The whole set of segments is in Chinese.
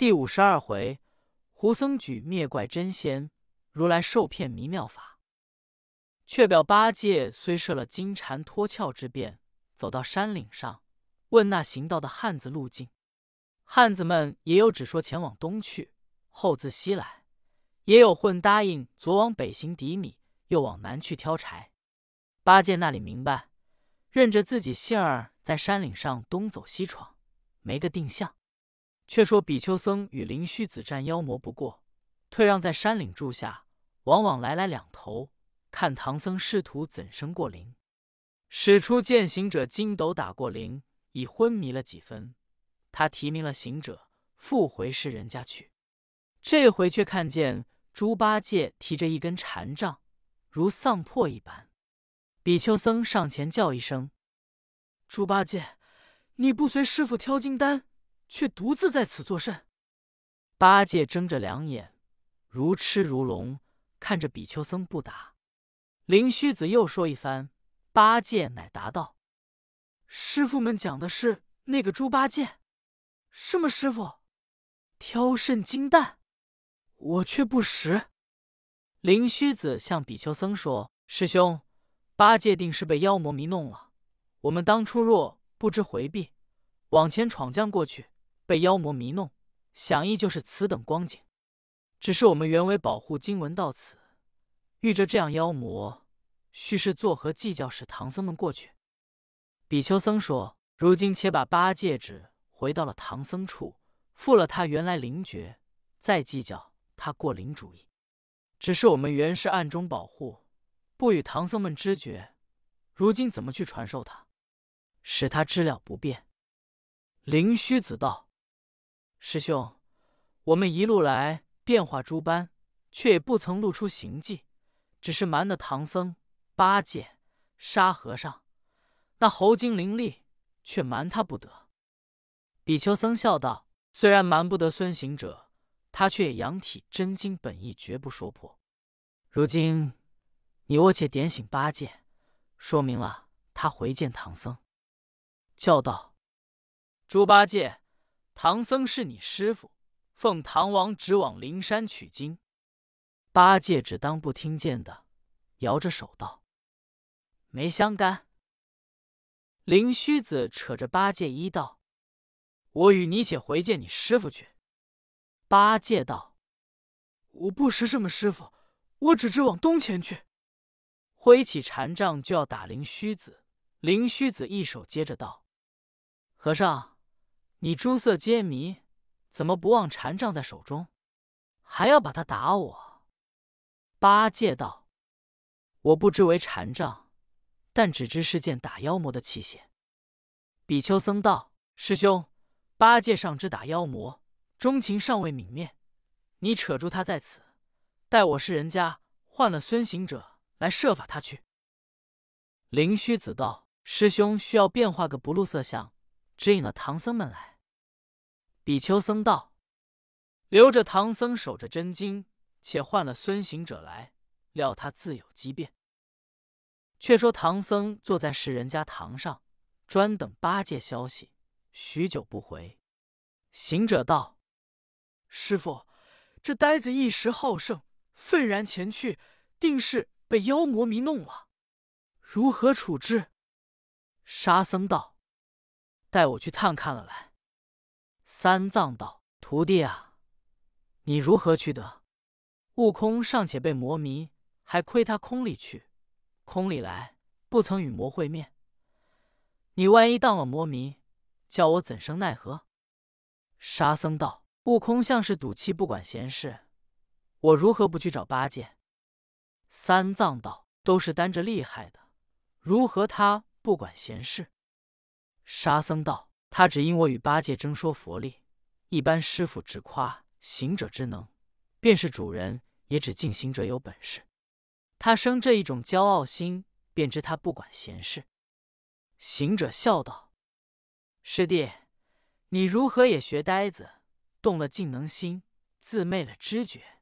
第五十二回，胡僧举灭怪真仙，如来受骗迷妙法。却表八戒虽设了金蝉脱壳之变，走到山岭上，问那行道的汉子路径。汉子们也有只说前往东去，后自西来；也有混答应左往北行抵米，右往南去挑柴。八戒那里明白，认着自己信儿在山岭上东走西闯，没个定向。却说比丘僧与灵虚子战妖魔不过，退让在山岭住下，往往来来两头。看唐僧师徒怎生过灵，使出见行者筋斗打过灵，已昏迷了几分。他提名了行者，复回世人家去。这回却看见猪八戒提着一根禅杖，如丧魄一般。比丘僧上前叫一声：“猪八戒，你不随师傅挑金丹，却独自在此作甚？”八戒睁着两眼，如痴如聋，看着比丘僧不答。灵虚子又说一番，八戒乃答道：“师傅们讲的是那个猪八戒，什么师傅？挑肾金蛋，我却不识。”灵虚子向比丘僧说：“师兄，八戒定是被妖魔迷弄了。我们当初若不知回避，往前闯将过去，被妖魔迷弄，想亦就是此等光景。只是我们原为保护经文到此。”遇着这样妖魔，须是作何计较？使唐僧们过去。比丘僧说：“如今且把八戒指回到了唐僧处，复了他原来灵觉，再计较他过灵主意。只是我们原是暗中保护，不与唐僧们知觉。如今怎么去传授他，使他知了不便？”灵虚子道：“师兄，我们一路来变化诸般，却也不曾露出行迹。”只是瞒得唐僧、八戒、沙和尚，那猴精灵力却瞒他不得。比丘僧笑道：“虽然瞒不得孙行者，他却也仰体真经本意，绝不说破。如今你我且点醒八戒，说明了他回见唐僧，叫道：‘猪八戒，唐僧是你师傅，奉唐王旨往灵山取经。’”八戒只当不听见的，摇着手道：“没相干。”灵虚子扯着八戒衣道：“我与你且回见你师傅去。”八戒道：“我不识什么师傅，我只知往东前去。”挥起禅杖就要打灵虚子。灵虚子一手接着道：“和尚，你诸色皆迷，怎么不忘禅杖在手中，还要把他打我？”八戒道：“我不知为禅杖，但只知是件打妖魔的器械。”比丘僧道：“师兄，八戒尚知打妖魔，钟情尚未泯灭。你扯住他在此，待我是人家换了孙行者来设法他去。”灵虚子道：“师兄需要变化个不露色相，指引了唐僧们来。”比丘僧道：“留着唐僧守着真经。”且换了孙行者来，料他自有机变。却说唐僧坐在世人家堂上，专等八戒消息，许久不回。行者道：“师傅，这呆子一时好胜，愤然前去，定是被妖魔迷弄了，如何处置？”沙僧道：“带我去探看了来。”三藏道：“徒弟啊，你如何去得？”悟空尚且被魔迷，还亏他空里去，空里来不曾与魔会面。你万一当了魔迷，叫我怎生奈何？沙僧道：“悟空像是赌气，不管闲事，我如何不去找八戒？”三藏道：“都是担着厉害的，如何他不管闲事？”沙僧道：“他只因我与八戒争说佛力，一般师傅只夸行者之能，便是主人。”也只敬行者有本事，他生这一种骄傲心，便知他不管闲事。行者笑道：“师弟，你如何也学呆子，动了静能心，自昧了知觉？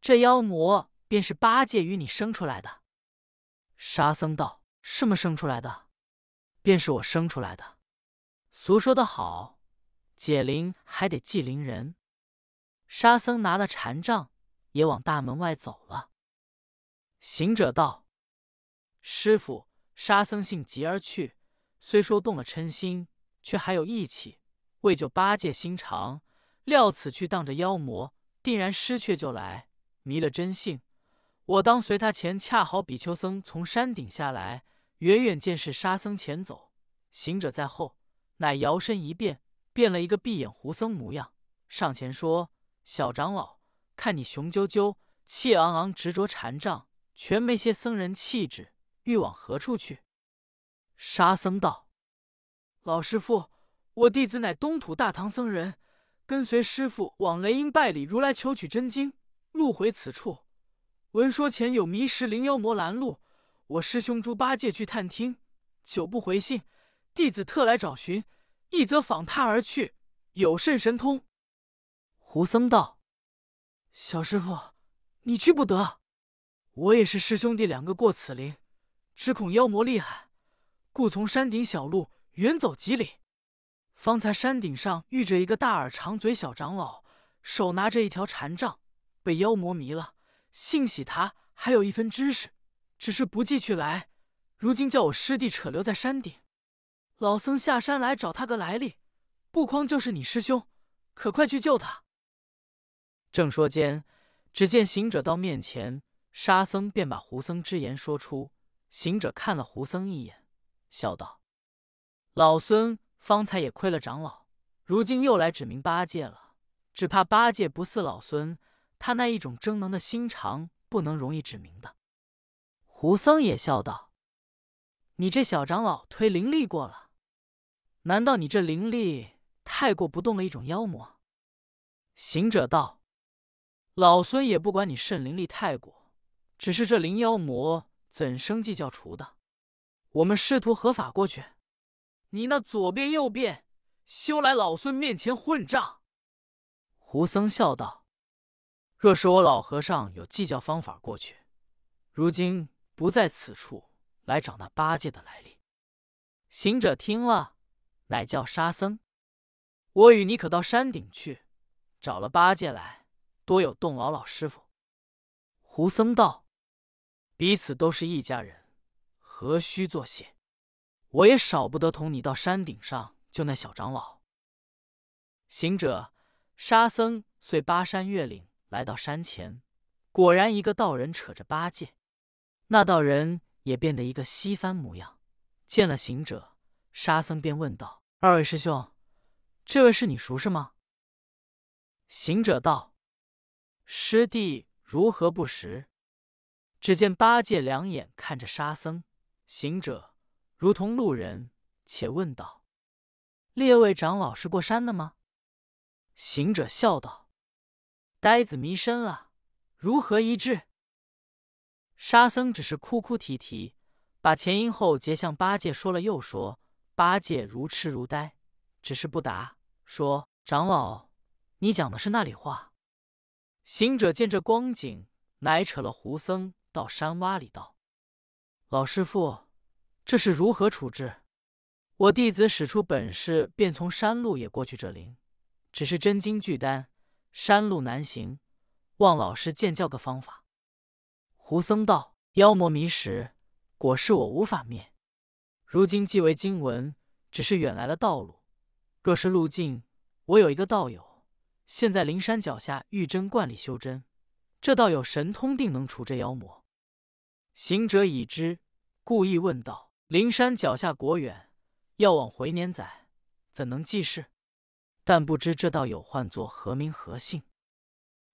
这妖魔便是八戒与你生出来的。”沙僧道：“什么生出来的？便是我生出来的。俗说的好，解铃还得系铃人。沙僧拿了禅杖，也往大门外走了。行者道：“师傅。”沙僧性急而去，虽说动了嗔心，却还有义气，为救八戒心肠。料此去当着妖魔，定然失却就来，迷了真性。我当随他前，恰好比丘僧从山顶下来，远远见是沙僧前走，行者在后，乃摇身一变，变了一个闭眼狐僧模样，上前说：“小长老，看你雄赳赳、气昂昂，执着禅杖，全没些僧人气质。”欲往何处去？沙僧道：“老师傅，我弟子乃东土大唐僧人，跟随师傅往雷音拜礼如来求取真经，路回此处，闻说前有迷石灵妖魔拦路，我师兄猪八戒去探听，久不回信，弟子特来找寻，一则访他而去，有甚神通？”胡僧道：“小师傅，你去不得，我也是师兄弟两个过此林。”只恐妖魔厉害，故从山顶小路远走几里，方才山顶上遇着一个大耳长嘴小长老，手拿着一条禅杖，被妖魔迷了。幸喜他还有一分知识，只是不记去来。如今叫我师弟扯留在山顶，老僧下山来找他个来历，不匡就是你师兄，可快去救他。正说间，只见行者到面前，沙僧便把胡僧之言说出。行者看了胡僧一眼，笑道：“老孙方才也亏了长老，如今又来指明八戒了，只怕八戒不似老孙，他那一种争能的心肠，不能容易指明的。”胡僧也笑道：“你这小长老忒伶俐过了，难道你这灵力太过不动了一种妖魔？”行者道：“老孙也不管你甚灵力太过，只是这灵妖魔。”怎生计较除的？我们师徒合法过去。你那左变右变，休来老孙面前混账！胡僧笑道：“若是我老和尚有计较方法过去，如今不在此处，来找那八戒的来历。”行者听了，乃叫沙僧：“我与你可到山顶去，找了八戒来，多有动老老师傅。”胡僧道。彼此都是一家人，何须作谢？我也少不得同你到山顶上救那小长老。行者、沙僧遂巴山越岭，来到山前，果然一个道人扯着八戒，那道人也变得一个西番模样。见了行者、沙僧，便问道：“二位师兄，这位是你熟识吗？”行者道：“师弟如何不识？”只见八戒两眼看着沙僧、行者，如同路人，且问道：“列位长老是过山的吗？”行者笑道：“呆子迷身了，如何医治？”沙僧只是哭哭啼啼，把前因后结向八戒说了又说。八戒如痴如呆，只是不答，说：“长老，你讲的是那里话？”行者见这光景，乃扯了胡僧。到山洼里道：“老师傅，这是如何处置？我弟子使出本事，便从山路也过去这灵，只是真经巨丹，山路难行，望老师见教个方法。”胡僧道：“妖魔迷时，果是我无法灭。如今既为经文，只是远来的道路。若是路径，我有一个道友，现在灵山脚下玉真观里修真。”这道友神通，定能除这妖魔。行者已知，故意问道：“灵山脚下果远，要往回年载，怎能济事？但不知这道友唤作何名何姓？”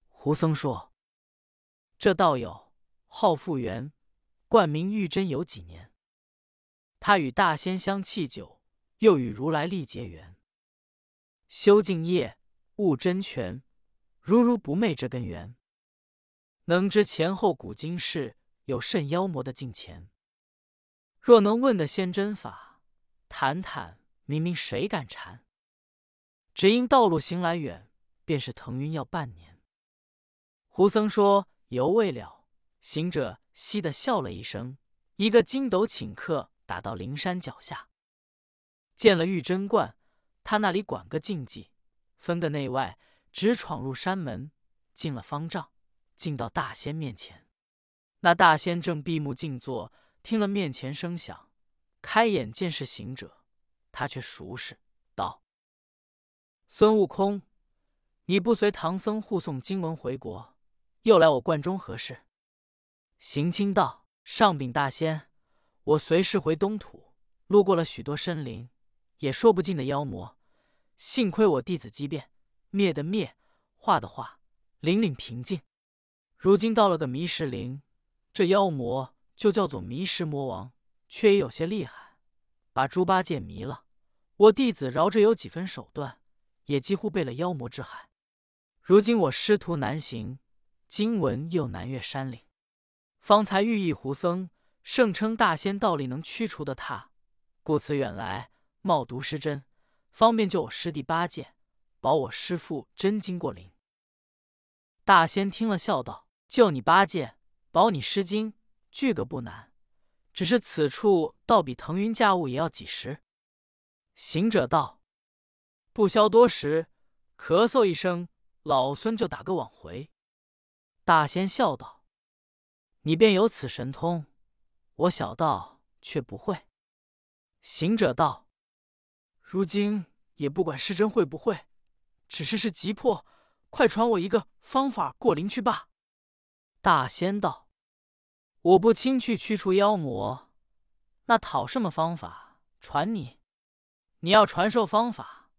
胡僧说：“这道友号复原，冠名玉真，有几年。他与大仙相契久，又与如来历结缘，修净业，悟真权，如如不昧这根源。”能知前后古今事，有甚妖魔的近前？若能问得仙真法，谈谈明明谁敢缠？只因道路行来远，便是腾云要半年。胡僧说犹未了，行者嘻的笑了一声，一个筋斗请客，打到灵山脚下，见了玉真观，他那里管个禁忌，分个内外，直闯入山门，进了方丈，进到大仙面前。那大仙正闭目静坐，听了面前声响，开眼见是行者，他却熟识道：“孙悟空，你不随唐僧护送经文回国，又来我观中何事？”行清道：“上禀大仙，我随师回东土，路过了许多深林，也说不尽的妖魔，幸亏我弟子机变，灭的灭，化的化，凛凛平静。如今到了个迷石林。”这妖魔就叫做迷石魔王，却也有些厉害，把猪八戒迷了。我弟子饶着有几分手段，也几乎被了妖魔之害。如今我师徒难行，经文又难越山岭，方才寓意胡僧盛称大仙道力能驱除的他，故此远来冒毒施针，方便救我师弟八戒，保我师父真经过灵。大仙听了，笑道：“救你八戒。”保你失经，俱个不难，只是此处倒比腾云驾雾也要几时。行者道：“不消多时，咳嗽一声，老孙就打个往回。”大仙笑道：“你便有此神通，我小道却不会。”行者道：“如今也不管是真会不会，只是是急迫，快传我一个方法过灵去罢。”大仙道。我不亲去驱除妖魔，那讨什么方法传你？你要传授方法，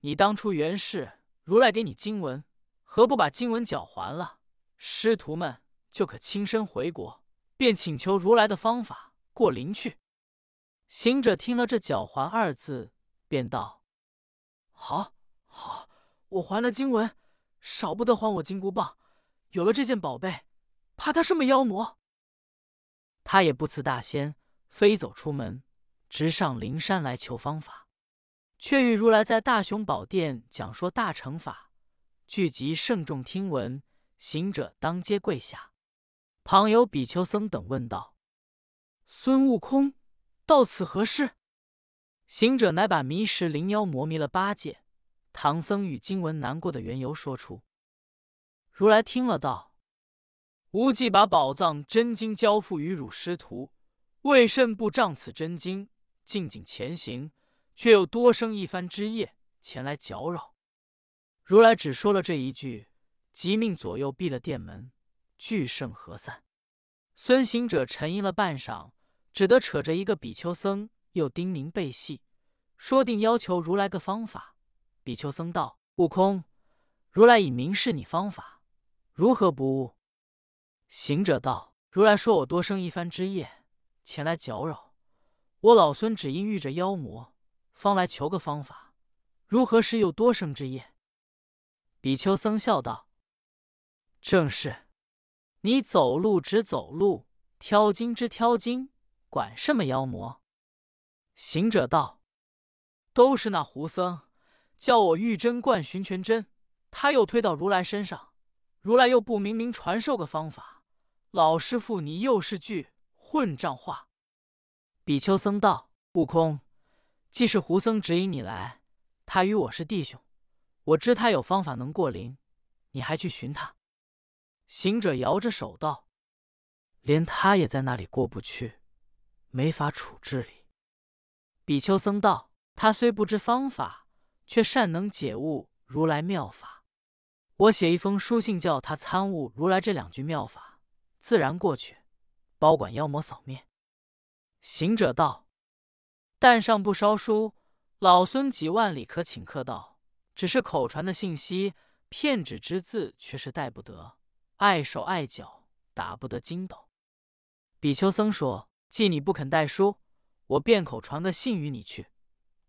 你当初原是如来给你经文，何不把经文缴还了？师徒们就可亲身回国，便请求如来的方法过灵去。行者听了这“缴还”二字，便道：“好，好，我还了经文，少不得还我金箍棒。有了这件宝贝，怕他什么妖魔？”他也不辞大仙，飞走出门，直上灵山来求方法。却遇如来在大雄宝殿讲说大乘法，聚集圣众听闻。行者当街跪下，旁有比丘僧等问道：“孙悟空到此何事？”行者乃把迷石灵妖魔迷了八戒，唐僧与经文难过的缘由说出。如来听了道。无忌把宝藏真经交付于汝师徒，为甚不仗此真经，静静前行，却又多生一番枝叶前来搅扰？如来只说了这一句，即命左右闭了殿门，俱盛合散。孙行者沉吟了半晌，只得扯着一个比丘僧，又叮咛背细，说定要求如来个方法。比丘僧道：“悟空，如来已明示你方法，如何不悟？”行者道：“如来说我多生一番之业，前来搅扰我老孙，只因遇着妖魔，方来求个方法。如何是又多生之业？”比丘僧笑道：“正是，你走路只走路，挑经之挑经，管什么妖魔？”行者道：“都是那胡僧叫我玉真观寻全真，他又推到如来身上，如来又不明明传授个方法。”老师傅，你又是句混账话！比丘僧道：“悟空，既是胡僧指引你来，他与我是弟兄，我知他有方法能过灵，你还去寻他？”行者摇着手道：“连他也在那里过不去，没法处置你。”比丘僧道：“他虽不知方法，却善能解悟如来妙法。我写一封书信，叫他参悟如来这两句妙法。”自然过去，保管妖魔扫灭。行者道：“但上不烧书，老孙几万里可请客到。只是口传的信息，片纸之字却是带不得，碍手碍脚，打不得筋斗。”比丘僧说：“既你不肯带书，我便口传个信与你去，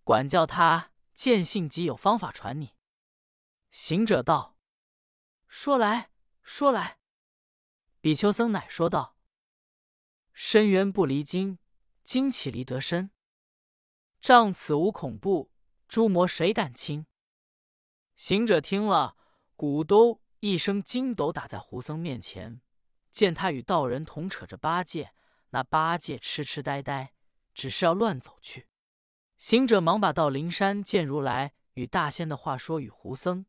管教他见信即有方法传你。”行者道：“说来说来。”比丘僧乃说道：“深渊不离经，经岂离得深？仗此无恐怖，诸魔谁敢侵？”行者听了，鼓兜一声筋斗打在胡僧面前，见他与道人同扯着八戒，那八戒痴痴呆呆，只是要乱走去。行者忙把到灵山见如来与大仙的话说与胡僧，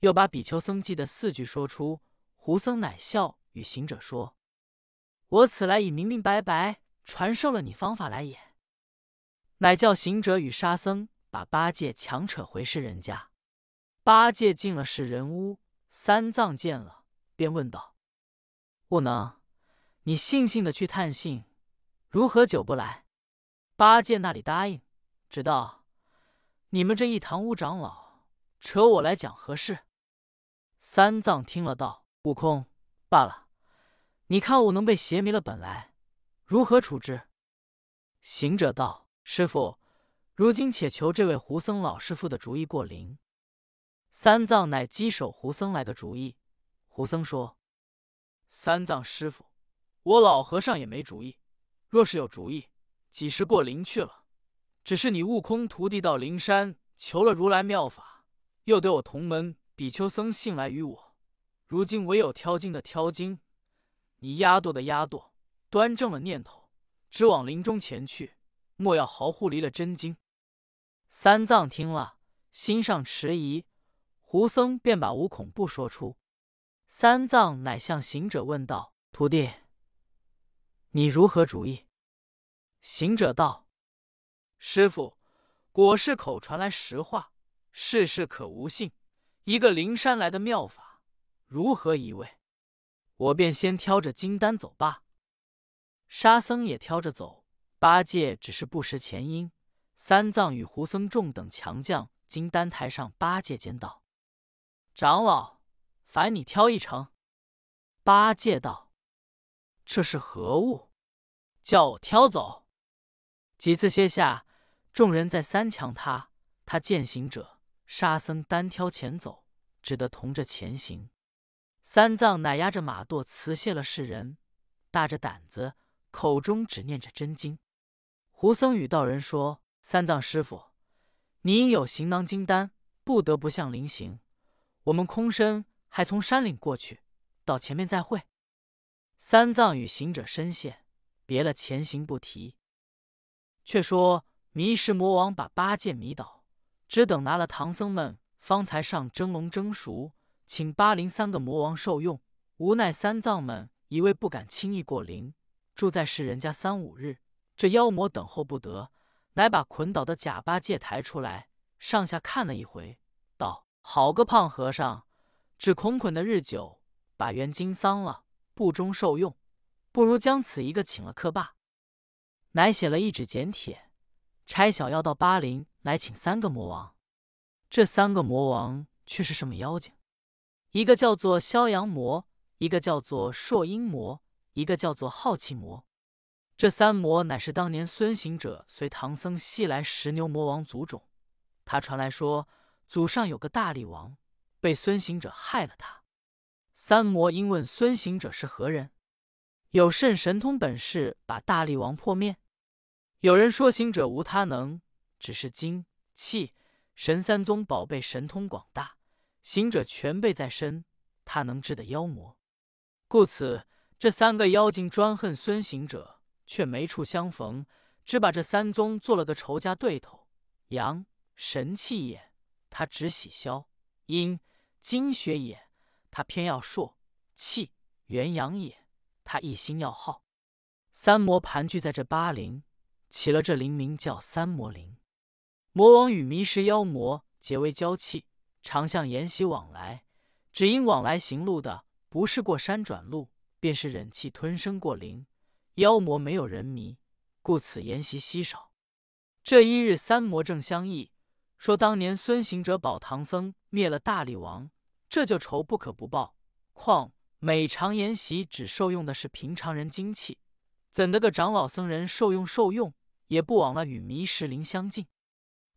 又把比丘僧记的四句说出。胡僧乃笑，与行者说：“我此来已明明白白传授了你方法来也。”乃叫行者与沙僧把八戒强扯回世人家。八戒进了世人屋，三藏见了，便问道：“悟能，你悻悻的去探信，如何久不来？”八戒那里答应，只道：“你们这一堂屋长老扯我来讲何事？”三藏听了道。悟空，罢了，你看悟能被邪迷了本来，如何处置？行者道：“师傅，如今且求这位胡僧老师傅的主意过灵。”三藏乃稽首胡僧来个主意。胡僧说：“三藏师傅，我老和尚也没主意。若是有主意，几时过灵去了？只是你悟空徒弟到灵山求了如来妙法，又得我同门比丘僧信来与我。”如今唯有挑经的挑经，你压舵的压舵，端正了念头，只往林中前去，莫要毫忽离了真经。三藏听了，心上迟疑，胡僧便把无恐怖说出。三藏乃向行者问道：“徒弟，你如何主意？”行者道：“师傅，果是口传来实话，世事可无信。一个灵山来的妙法。”如何一位？我便先挑着金丹走罢。沙僧也挑着走。八戒只是不识前因。三藏与胡僧众等强将金丹台上，八戒见道：“长老，烦你挑一程。”八戒道：“这是何物？叫我挑走？”几次歇下，众人再三强他，他见行者、沙僧单挑前走，只得同着前行。三藏乃压着马舵辞谢了世人，大着胆子，口中只念着真经。胡僧与道人说：“三藏师傅，你应有行囊金丹，不得不向灵行。我们空身还从山岭过去，到前面再会。”三藏与行者深谢，别了前行不提。却说迷石魔王把八戒迷倒，只等拿了唐僧们，方才上蒸笼蒸熟。请巴陵三个魔王受用，无奈三藏们一位不敢轻易过灵，住在世人家三五日。这妖魔等候不得，乃把捆倒的假八戒抬出来，上下看了一回，：“好个胖和尚，只恐捆的日久，把元金丧了，不中受用，不如将此一个请了客罢。”乃写了一纸简帖，差小妖到巴陵来请三个魔王。这三个魔王却是什么妖精？一个叫做逍阳魔，一个叫做朔阴魔，一个叫做好气魔。这三魔乃是当年孙行者随唐僧西来石牛魔王族种。他传来说，祖上有个大力王，被孙行者害了他。三魔因问孙行者是何人，有甚神通本事把大力王破灭？有人说行者无他能，只是精气神三宗宝贝神通广大。行者全备在身，他能治的妖魔，故此这三个妖精专恨孙行者，却没处相逢，只把这三宗做了个仇家对头。阳神气也，他只喜消；阴精血也，他偏要朔；气元阳也，他一心要好。三魔盘踞在这八陵，起了这灵名叫三魔灵。魔王与迷失妖魔结为交契。常向沿袭往来，只因往来行路的不是过山转路，便是忍气吞声过灵。妖魔没有人迷，故此沿袭稀少。这一日，三魔正相议，说当年孙行者保唐僧灭了大力王，这就仇不可不报。况每常沿袭只受用的是平常人精气，怎得个长老僧人受用受用，也不枉了与迷石林相近。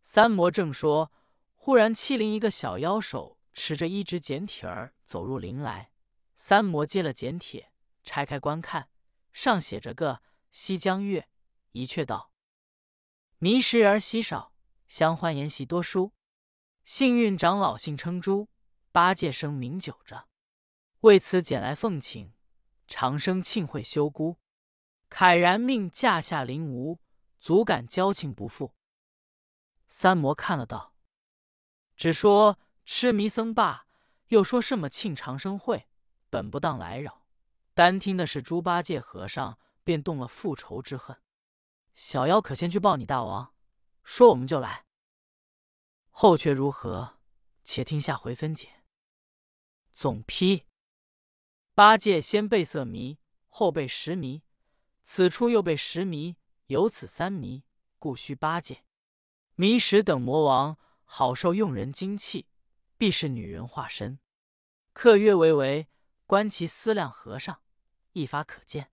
三魔正说。忽然，欺凌一个小妖手持着一纸简帖儿走入林来。三魔接了简帖，拆开观看，上写着个“西江月”，一阙道：“迷石而稀少，相欢言习多书。幸运长老姓称朱，八戒生名九着。为此捡来奉请，长生庆会修姑。慨然命驾下灵吴，足感交情不负。”三魔看了道。只说痴迷僧罢，又说什么庆长生会，本不当来扰。单听的是猪八戒和尚，便动了复仇之恨。小妖可先去报你大王，说我们就来。后却如何？且听下回分解。总批：八戒先被色迷，后被食迷，此处又被时迷，有此三迷，故须八戒。迷时等魔王好受用人精气，必是女人化身。客曰：“为为，观其思量。”和尚一发可见。